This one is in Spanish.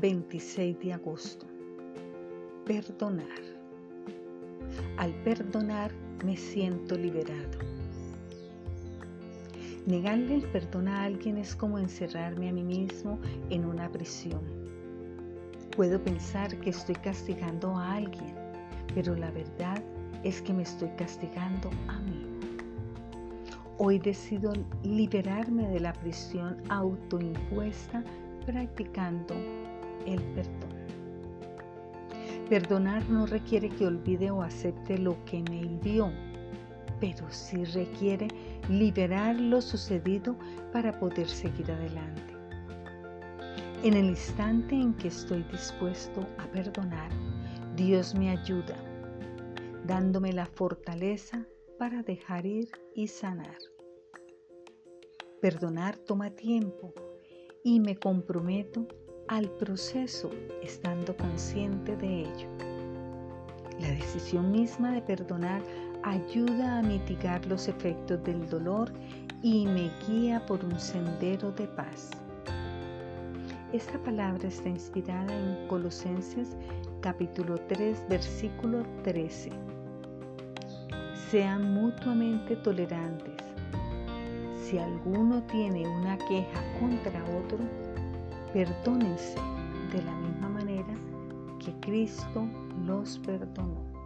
26 de agosto. Perdonar. Al perdonar me siento liberado. Negarle el perdón a alguien es como encerrarme a mí mismo en una prisión. Puedo pensar que estoy castigando a alguien, pero la verdad es que me estoy castigando a mí. Hoy decido liberarme de la prisión autoimpuesta practicando el perdón. Perdonar no requiere que olvide o acepte lo que me hirió, pero sí requiere liberar lo sucedido para poder seguir adelante. En el instante en que estoy dispuesto a perdonar, Dios me ayuda, dándome la fortaleza para dejar ir y sanar. Perdonar toma tiempo y me comprometo al proceso estando consciente de ello. La decisión misma de perdonar ayuda a mitigar los efectos del dolor y me guía por un sendero de paz. Esta palabra está inspirada en Colosenses capítulo 3 versículo 13. Sean mutuamente tolerantes si alguno tiene una queja contra otro, perdónense de la misma manera que Cristo los perdonó.